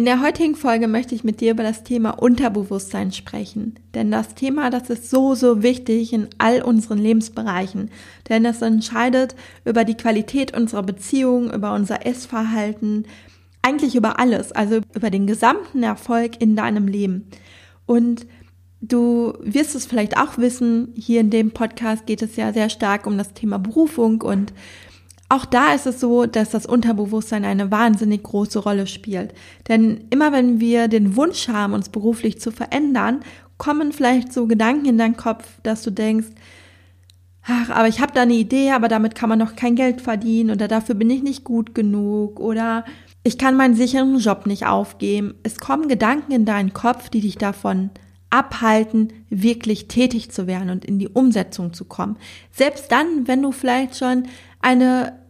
In der heutigen Folge möchte ich mit dir über das Thema Unterbewusstsein sprechen. Denn das Thema, das ist so, so wichtig in all unseren Lebensbereichen. Denn es entscheidet über die Qualität unserer Beziehung, über unser Essverhalten, eigentlich über alles, also über den gesamten Erfolg in deinem Leben. Und du wirst es vielleicht auch wissen, hier in dem Podcast geht es ja sehr stark um das Thema Berufung und auch da ist es so, dass das Unterbewusstsein eine wahnsinnig große Rolle spielt. Denn immer wenn wir den Wunsch haben, uns beruflich zu verändern, kommen vielleicht so Gedanken in deinen Kopf, dass du denkst, ach, aber ich habe da eine Idee, aber damit kann man noch kein Geld verdienen oder dafür bin ich nicht gut genug oder ich kann meinen sicheren Job nicht aufgeben. Es kommen Gedanken in deinen Kopf, die dich davon abhalten, wirklich tätig zu werden und in die Umsetzung zu kommen. Selbst dann, wenn du vielleicht schon eine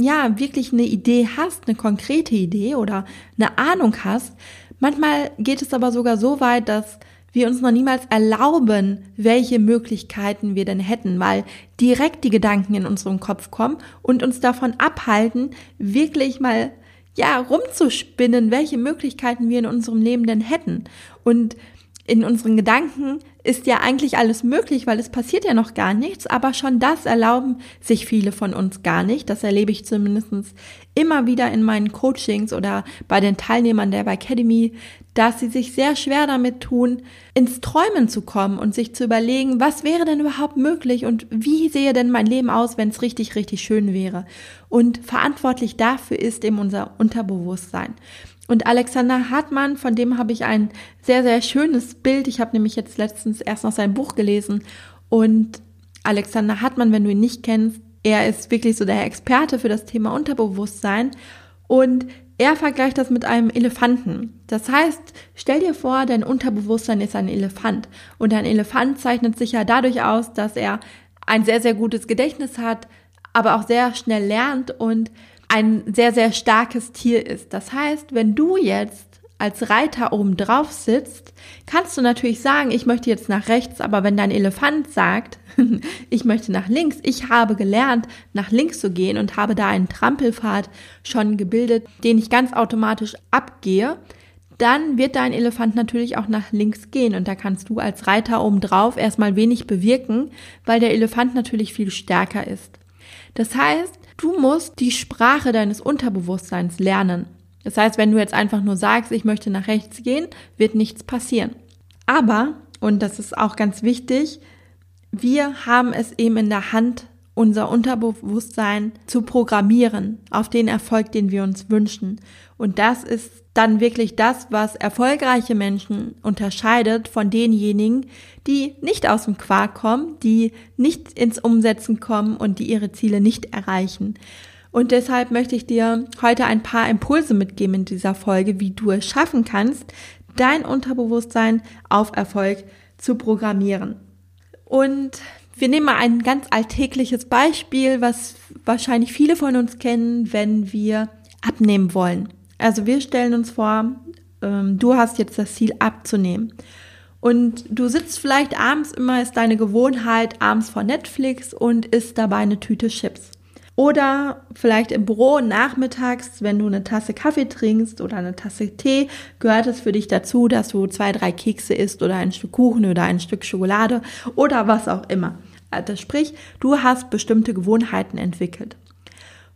ja, wirklich eine Idee hast, eine konkrete Idee oder eine Ahnung hast. Manchmal geht es aber sogar so weit, dass wir uns noch niemals erlauben, welche Möglichkeiten wir denn hätten, weil direkt die Gedanken in unserem Kopf kommen und uns davon abhalten, wirklich mal ja rumzuspinnen, welche Möglichkeiten wir in unserem Leben denn hätten. Und in unseren Gedanken ist ja eigentlich alles möglich, weil es passiert ja noch gar nichts, aber schon das erlauben sich viele von uns gar nicht. Das erlebe ich zumindest immer wieder in meinen Coachings oder bei den Teilnehmern der Academy, dass sie sich sehr schwer damit tun, ins Träumen zu kommen und sich zu überlegen, was wäre denn überhaupt möglich und wie sehe denn mein Leben aus, wenn es richtig, richtig schön wäre. Und verantwortlich dafür ist eben unser Unterbewusstsein. Und Alexander Hartmann, von dem habe ich ein sehr, sehr schönes Bild. Ich habe nämlich jetzt letztens erst noch sein Buch gelesen. Und Alexander Hartmann, wenn du ihn nicht kennst, er ist wirklich so der Experte für das Thema Unterbewusstsein. Und er vergleicht das mit einem Elefanten. Das heißt, stell dir vor, dein Unterbewusstsein ist ein Elefant. Und ein Elefant zeichnet sich ja dadurch aus, dass er ein sehr, sehr gutes Gedächtnis hat, aber auch sehr schnell lernt und ein sehr, sehr starkes Tier ist. Das heißt, wenn du jetzt als Reiter oben drauf sitzt, kannst du natürlich sagen, ich möchte jetzt nach rechts, aber wenn dein Elefant sagt, ich möchte nach links, ich habe gelernt, nach links zu gehen und habe da einen Trampelpfad schon gebildet, den ich ganz automatisch abgehe, dann wird dein Elefant natürlich auch nach links gehen und da kannst du als Reiter oben drauf erstmal wenig bewirken, weil der Elefant natürlich viel stärker ist. Das heißt, Du musst die Sprache deines Unterbewusstseins lernen. Das heißt, wenn du jetzt einfach nur sagst, ich möchte nach rechts gehen, wird nichts passieren. Aber, und das ist auch ganz wichtig, wir haben es eben in der Hand, unser Unterbewusstsein zu programmieren auf den Erfolg, den wir uns wünschen. Und das ist dann wirklich das, was erfolgreiche Menschen unterscheidet von denjenigen, die nicht aus dem Quark kommen, die nicht ins Umsetzen kommen und die ihre Ziele nicht erreichen. Und deshalb möchte ich dir heute ein paar Impulse mitgeben in dieser Folge, wie du es schaffen kannst, dein Unterbewusstsein auf Erfolg zu programmieren. Und wir nehmen mal ein ganz alltägliches Beispiel, was wahrscheinlich viele von uns kennen, wenn wir abnehmen wollen. Also wir stellen uns vor, ähm, du hast jetzt das Ziel abzunehmen. Und du sitzt vielleicht abends immer, ist deine Gewohnheit, abends vor Netflix und isst dabei eine Tüte Chips. Oder vielleicht im Büro nachmittags, wenn du eine Tasse Kaffee trinkst oder eine Tasse Tee, gehört es für dich dazu, dass du zwei, drei Kekse isst oder ein Stück Kuchen oder ein Stück Schokolade oder was auch immer. Also sprich, du hast bestimmte Gewohnheiten entwickelt.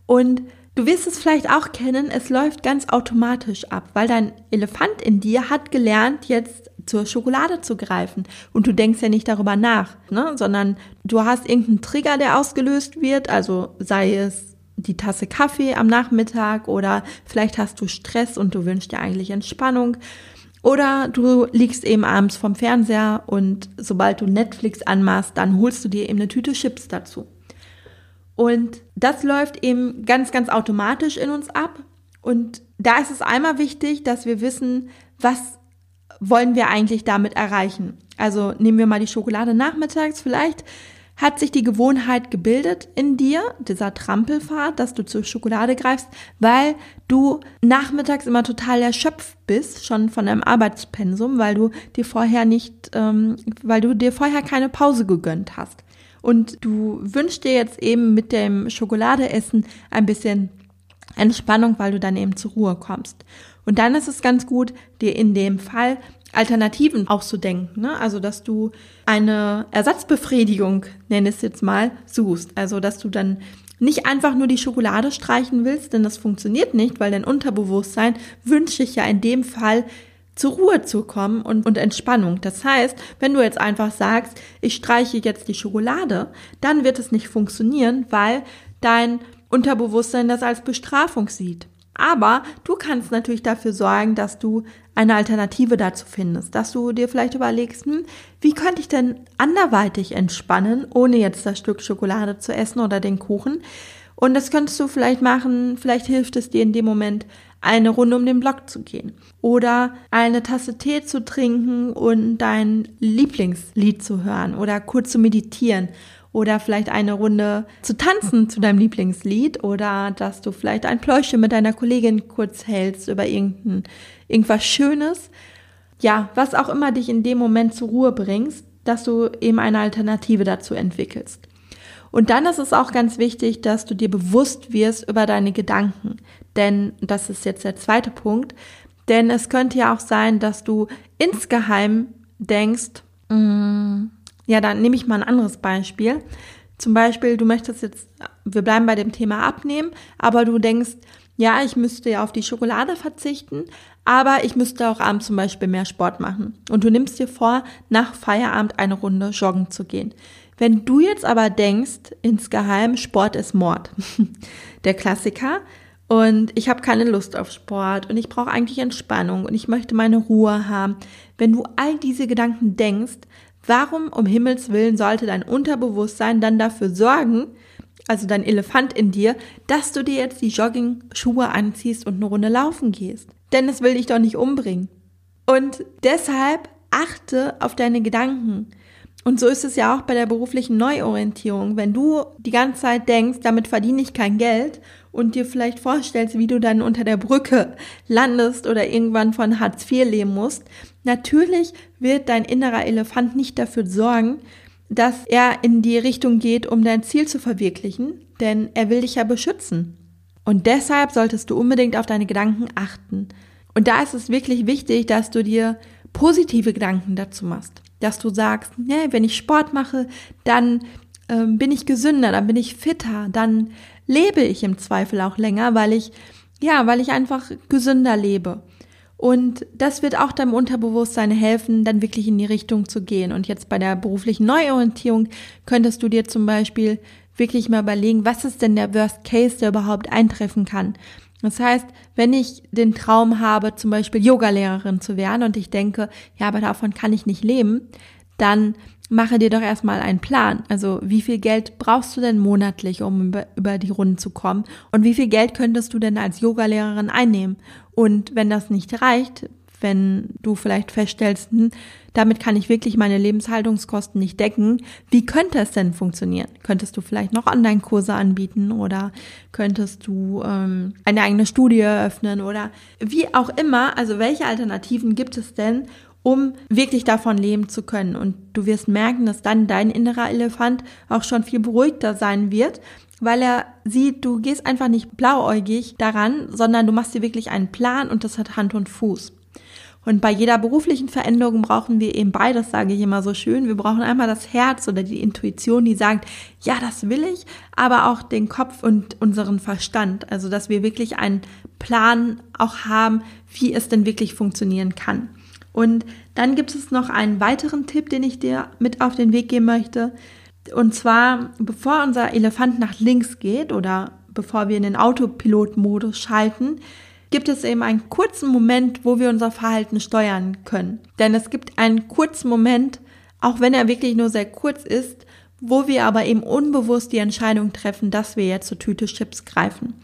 Und Du wirst es vielleicht auch kennen, es läuft ganz automatisch ab, weil dein Elefant in dir hat gelernt, jetzt zur Schokolade zu greifen. Und du denkst ja nicht darüber nach, ne? sondern du hast irgendeinen Trigger, der ausgelöst wird, also sei es die Tasse Kaffee am Nachmittag oder vielleicht hast du Stress und du wünschst dir eigentlich Entspannung. Oder du liegst eben abends vom Fernseher und sobald du Netflix anmachst, dann holst du dir eben eine Tüte Chips dazu. Und das läuft eben ganz, ganz automatisch in uns ab. Und da ist es einmal wichtig, dass wir wissen, was wollen wir eigentlich damit erreichen. Also nehmen wir mal die Schokolade nachmittags. Vielleicht hat sich die Gewohnheit gebildet in dir, dieser Trampelfahrt, dass du zur Schokolade greifst, weil du nachmittags immer total erschöpft bist, schon von deinem Arbeitspensum, weil du dir vorher nicht, ähm, weil du dir vorher keine Pause gegönnt hast. Und du wünschst dir jetzt eben mit dem Schokoladeessen ein bisschen Entspannung, weil du dann eben zur Ruhe kommst. Und dann ist es ganz gut, dir in dem Fall Alternativen auszudenken. Ne? Also, dass du eine Ersatzbefriedigung, nenne es jetzt mal, suchst. Also, dass du dann nicht einfach nur die Schokolade streichen willst, denn das funktioniert nicht, weil dein Unterbewusstsein wünscht sich ja in dem Fall zur Ruhe zu kommen und, und Entspannung. Das heißt, wenn du jetzt einfach sagst, ich streiche jetzt die Schokolade, dann wird es nicht funktionieren, weil dein Unterbewusstsein das als Bestrafung sieht. Aber du kannst natürlich dafür sorgen, dass du eine Alternative dazu findest, dass du dir vielleicht überlegst, hm, wie könnte ich denn anderweitig entspannen, ohne jetzt das Stück Schokolade zu essen oder den Kuchen. Und das könntest du vielleicht machen, vielleicht hilft es dir in dem Moment, eine Runde um den Block zu gehen oder eine Tasse Tee zu trinken und dein Lieblingslied zu hören oder kurz zu meditieren oder vielleicht eine Runde zu tanzen zu deinem Lieblingslied oder dass du vielleicht ein Pläuschchen mit deiner Kollegin kurz hältst über irgendein, irgendwas Schönes. Ja, was auch immer dich in dem Moment zur Ruhe bringst, dass du eben eine Alternative dazu entwickelst. Und dann ist es auch ganz wichtig, dass du dir bewusst wirst über deine Gedanken. Denn das ist jetzt der zweite Punkt. Denn es könnte ja auch sein, dass du insgeheim denkst, mm, ja, dann nehme ich mal ein anderes Beispiel. Zum Beispiel, du möchtest jetzt, wir bleiben bei dem Thema abnehmen, aber du denkst, ja, ich müsste ja auf die Schokolade verzichten, aber ich müsste auch abends zum Beispiel mehr Sport machen. Und du nimmst dir vor, nach Feierabend eine Runde joggen zu gehen. Wenn du jetzt aber denkst, insgeheim, Sport ist Mord, der Klassiker, und ich habe keine Lust auf Sport und ich brauche eigentlich Entspannung und ich möchte meine Ruhe haben. Wenn du all diese Gedanken denkst, warum um Himmels willen sollte dein Unterbewusstsein dann dafür sorgen, also dein Elefant in dir, dass du dir jetzt die Jogging-Schuhe anziehst und eine Runde laufen gehst? Denn es will dich doch nicht umbringen. Und deshalb achte auf deine Gedanken. Und so ist es ja auch bei der beruflichen Neuorientierung. Wenn du die ganze Zeit denkst, damit verdiene ich kein Geld und dir vielleicht vorstellst, wie du dann unter der Brücke landest oder irgendwann von Hartz IV leben musst, natürlich wird dein innerer Elefant nicht dafür sorgen, dass er in die Richtung geht, um dein Ziel zu verwirklichen, denn er will dich ja beschützen. Und deshalb solltest du unbedingt auf deine Gedanken achten. Und da ist es wirklich wichtig, dass du dir positive Gedanken dazu machst dass du sagst, ne, wenn ich Sport mache, dann ähm, bin ich gesünder, dann bin ich fitter, dann lebe ich im Zweifel auch länger, weil ich, ja, weil ich einfach gesünder lebe. Und das wird auch deinem Unterbewusstsein helfen, dann wirklich in die Richtung zu gehen. Und jetzt bei der beruflichen Neuorientierung könntest du dir zum Beispiel wirklich mal überlegen, was ist denn der Worst Case, der überhaupt eintreffen kann. Das heißt, wenn ich den Traum habe, zum Beispiel Yogalehrerin zu werden und ich denke, ja, aber davon kann ich nicht leben, dann mache dir doch erstmal einen Plan. Also wie viel Geld brauchst du denn monatlich, um über, die Runden zu kommen? Und wie viel Geld könntest du denn als Yogalehrerin einnehmen? Und wenn das nicht reicht, wenn du vielleicht feststellst, hm, damit kann ich wirklich meine Lebenshaltungskosten nicht decken. Wie könnte es denn funktionieren? Könntest du vielleicht noch Online-Kurse anbieten oder könntest du ähm, eine eigene Studie eröffnen oder wie auch immer? Also welche Alternativen gibt es denn, um wirklich davon leben zu können? Und du wirst merken, dass dann dein innerer Elefant auch schon viel beruhigter sein wird, weil er sieht, du gehst einfach nicht blauäugig daran, sondern du machst dir wirklich einen Plan und das hat Hand und Fuß. Und bei jeder beruflichen Veränderung brauchen wir eben beides, sage ich immer so schön. Wir brauchen einmal das Herz oder die Intuition, die sagt, ja, das will ich, aber auch den Kopf und unseren Verstand. Also, dass wir wirklich einen Plan auch haben, wie es denn wirklich funktionieren kann. Und dann gibt es noch einen weiteren Tipp, den ich dir mit auf den Weg geben möchte. Und zwar, bevor unser Elefant nach links geht oder bevor wir in den Autopilot-Modus schalten, gibt es eben einen kurzen Moment, wo wir unser Verhalten steuern können. Denn es gibt einen kurzen Moment, auch wenn er wirklich nur sehr kurz ist, wo wir aber eben unbewusst die Entscheidung treffen, dass wir jetzt zur Tüte Chips greifen.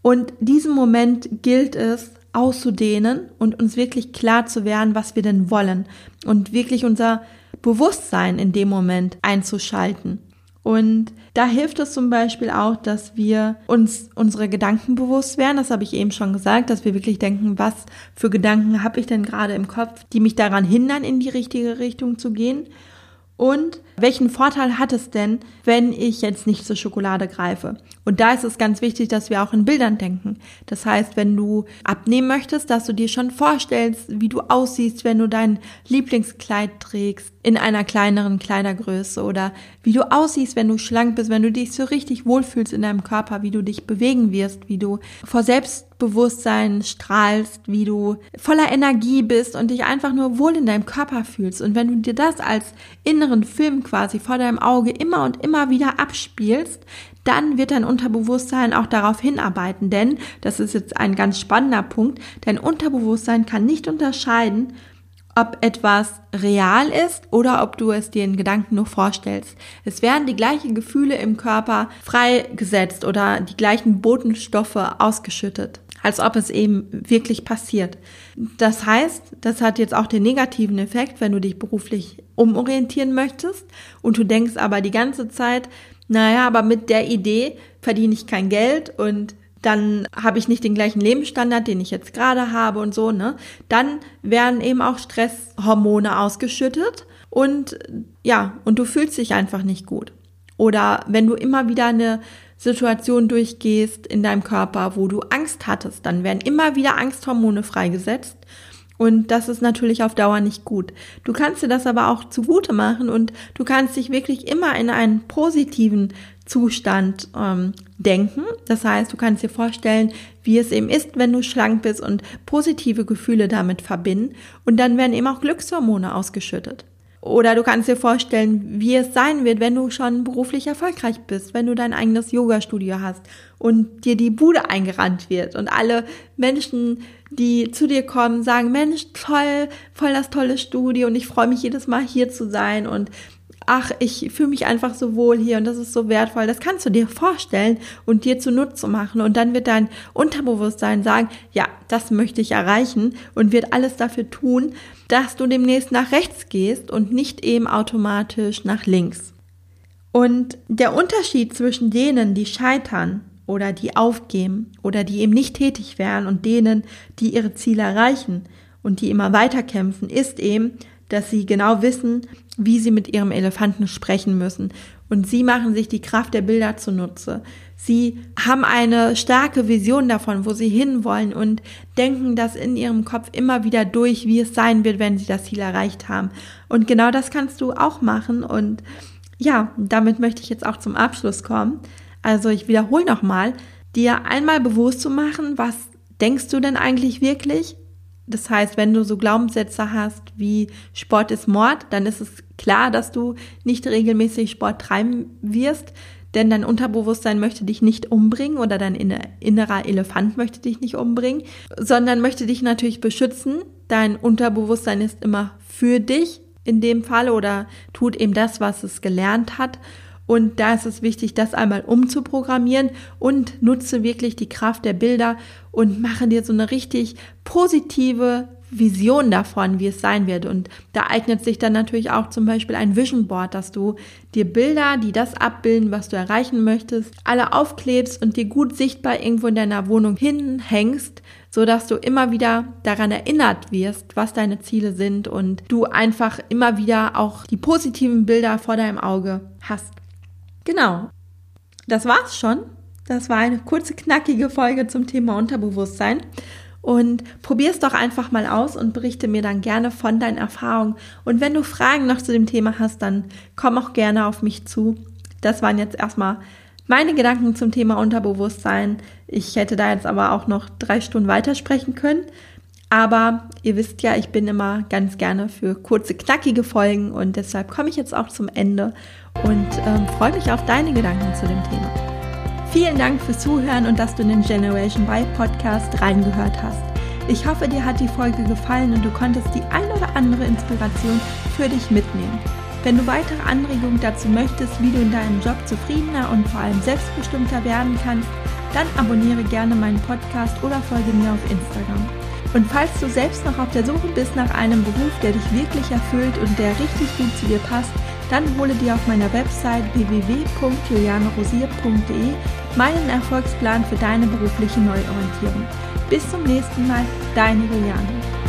Und diesen Moment gilt es auszudehnen und uns wirklich klar zu werden, was wir denn wollen und wirklich unser Bewusstsein in dem Moment einzuschalten. Und da hilft es zum Beispiel auch, dass wir uns unsere Gedanken bewusst werden. Das habe ich eben schon gesagt, dass wir wirklich denken, was für Gedanken habe ich denn gerade im Kopf, die mich daran hindern, in die richtige Richtung zu gehen. Und welchen Vorteil hat es denn, wenn ich jetzt nicht zur Schokolade greife? Und da ist es ganz wichtig, dass wir auch in Bildern denken. Das heißt, wenn du abnehmen möchtest, dass du dir schon vorstellst, wie du aussiehst, wenn du dein Lieblingskleid trägst in einer kleineren Kleidergröße oder wie du aussiehst, wenn du schlank bist, wenn du dich so richtig wohlfühlst in deinem Körper, wie du dich bewegen wirst, wie du vor Selbstbewusstsein strahlst, wie du voller Energie bist und dich einfach nur wohl in deinem Körper fühlst. Und wenn du dir das als inneren Film quasi vor deinem Auge immer und immer wieder abspielst, dann wird dein Unterbewusstsein auch darauf hinarbeiten, denn das ist jetzt ein ganz spannender Punkt, dein Unterbewusstsein kann nicht unterscheiden, ob etwas real ist oder ob du es dir in Gedanken nur vorstellst. Es werden die gleichen Gefühle im Körper freigesetzt oder die gleichen Botenstoffe ausgeschüttet, als ob es eben wirklich passiert. Das heißt, das hat jetzt auch den negativen Effekt, wenn du dich beruflich umorientieren möchtest und du denkst aber die ganze Zeit, naja, aber mit der Idee verdiene ich kein Geld und dann habe ich nicht den gleichen Lebensstandard, den ich jetzt gerade habe und so, ne? Dann werden eben auch Stresshormone ausgeschüttet und ja, und du fühlst dich einfach nicht gut. Oder wenn du immer wieder eine Situation durchgehst in deinem Körper, wo du Angst hattest, dann werden immer wieder Angsthormone freigesetzt und das ist natürlich auf Dauer nicht gut. Du kannst dir das aber auch zugute machen und du kannst dich wirklich immer in einen positiven Zustand ähm, denken. Das heißt, du kannst dir vorstellen, wie es eben ist, wenn du schlank bist und positive Gefühle damit verbinden. Und dann werden eben auch Glückshormone ausgeschüttet. Oder du kannst dir vorstellen, wie es sein wird, wenn du schon beruflich erfolgreich bist, wenn du dein eigenes Yoga-Studio hast und dir die Bude eingerannt wird und alle Menschen, die zu dir kommen, sagen, Mensch, toll, voll das tolle Studio und ich freue mich jedes Mal hier zu sein und ach, ich fühle mich einfach so wohl hier und das ist so wertvoll. Das kannst du dir vorstellen und dir zunutze machen. Und dann wird dein Unterbewusstsein sagen, ja, das möchte ich erreichen und wird alles dafür tun, dass du demnächst nach rechts gehst und nicht eben automatisch nach links. Und der Unterschied zwischen denen, die scheitern oder die aufgeben oder die eben nicht tätig werden und denen, die ihre Ziele erreichen und die immer weiter kämpfen, ist eben, dass sie genau wissen, wie sie mit ihrem Elefanten sprechen müssen. Und sie machen sich die Kraft der Bilder zunutze. Sie haben eine starke Vision davon, wo sie hinwollen und denken das in ihrem Kopf immer wieder durch, wie es sein wird, wenn sie das Ziel erreicht haben. Und genau das kannst du auch machen. Und ja, damit möchte ich jetzt auch zum Abschluss kommen. Also ich wiederhole nochmal, dir einmal bewusst zu machen, was denkst du denn eigentlich wirklich? Das heißt, wenn du so Glaubenssätze hast wie Sport ist Mord, dann ist es klar, dass du nicht regelmäßig Sport treiben wirst, denn dein Unterbewusstsein möchte dich nicht umbringen oder dein innerer Elefant möchte dich nicht umbringen, sondern möchte dich natürlich beschützen. Dein Unterbewusstsein ist immer für dich in dem Fall oder tut eben das, was es gelernt hat. Und da ist es wichtig, das einmal umzuprogrammieren und nutze wirklich die Kraft der Bilder und mache dir so eine richtig positive Vision davon, wie es sein wird. Und da eignet sich dann natürlich auch zum Beispiel ein Vision Board, dass du dir Bilder, die das abbilden, was du erreichen möchtest, alle aufklebst und dir gut sichtbar irgendwo in deiner Wohnung hinhängst, so dass du immer wieder daran erinnert wirst, was deine Ziele sind und du einfach immer wieder auch die positiven Bilder vor deinem Auge hast. Genau. Das war's schon. Das war eine kurze, knackige Folge zum Thema Unterbewusstsein. Und probier es doch einfach mal aus und berichte mir dann gerne von deinen Erfahrungen. Und wenn du Fragen noch zu dem Thema hast, dann komm auch gerne auf mich zu. Das waren jetzt erstmal meine Gedanken zum Thema Unterbewusstsein. Ich hätte da jetzt aber auch noch drei Stunden weitersprechen können. Aber ihr wisst ja, ich bin immer ganz gerne für kurze, knackige Folgen und deshalb komme ich jetzt auch zum Ende und ähm, freue mich auf deine Gedanken zu dem Thema. Vielen Dank fürs Zuhören und dass du in den Generation Y Podcast reingehört hast. Ich hoffe, dir hat die Folge gefallen und du konntest die ein oder andere Inspiration für dich mitnehmen. Wenn du weitere Anregungen dazu möchtest, wie du in deinem Job zufriedener und vor allem selbstbestimmter werden kannst, dann abonniere gerne meinen Podcast oder folge mir auf Instagram. Und falls du selbst noch auf der Suche bist nach einem Beruf, der dich wirklich erfüllt und der richtig gut zu dir passt, dann hole dir auf meiner Website www.julianerosier.de meinen Erfolgsplan für deine berufliche Neuorientierung. Bis zum nächsten Mal, deine Juliane.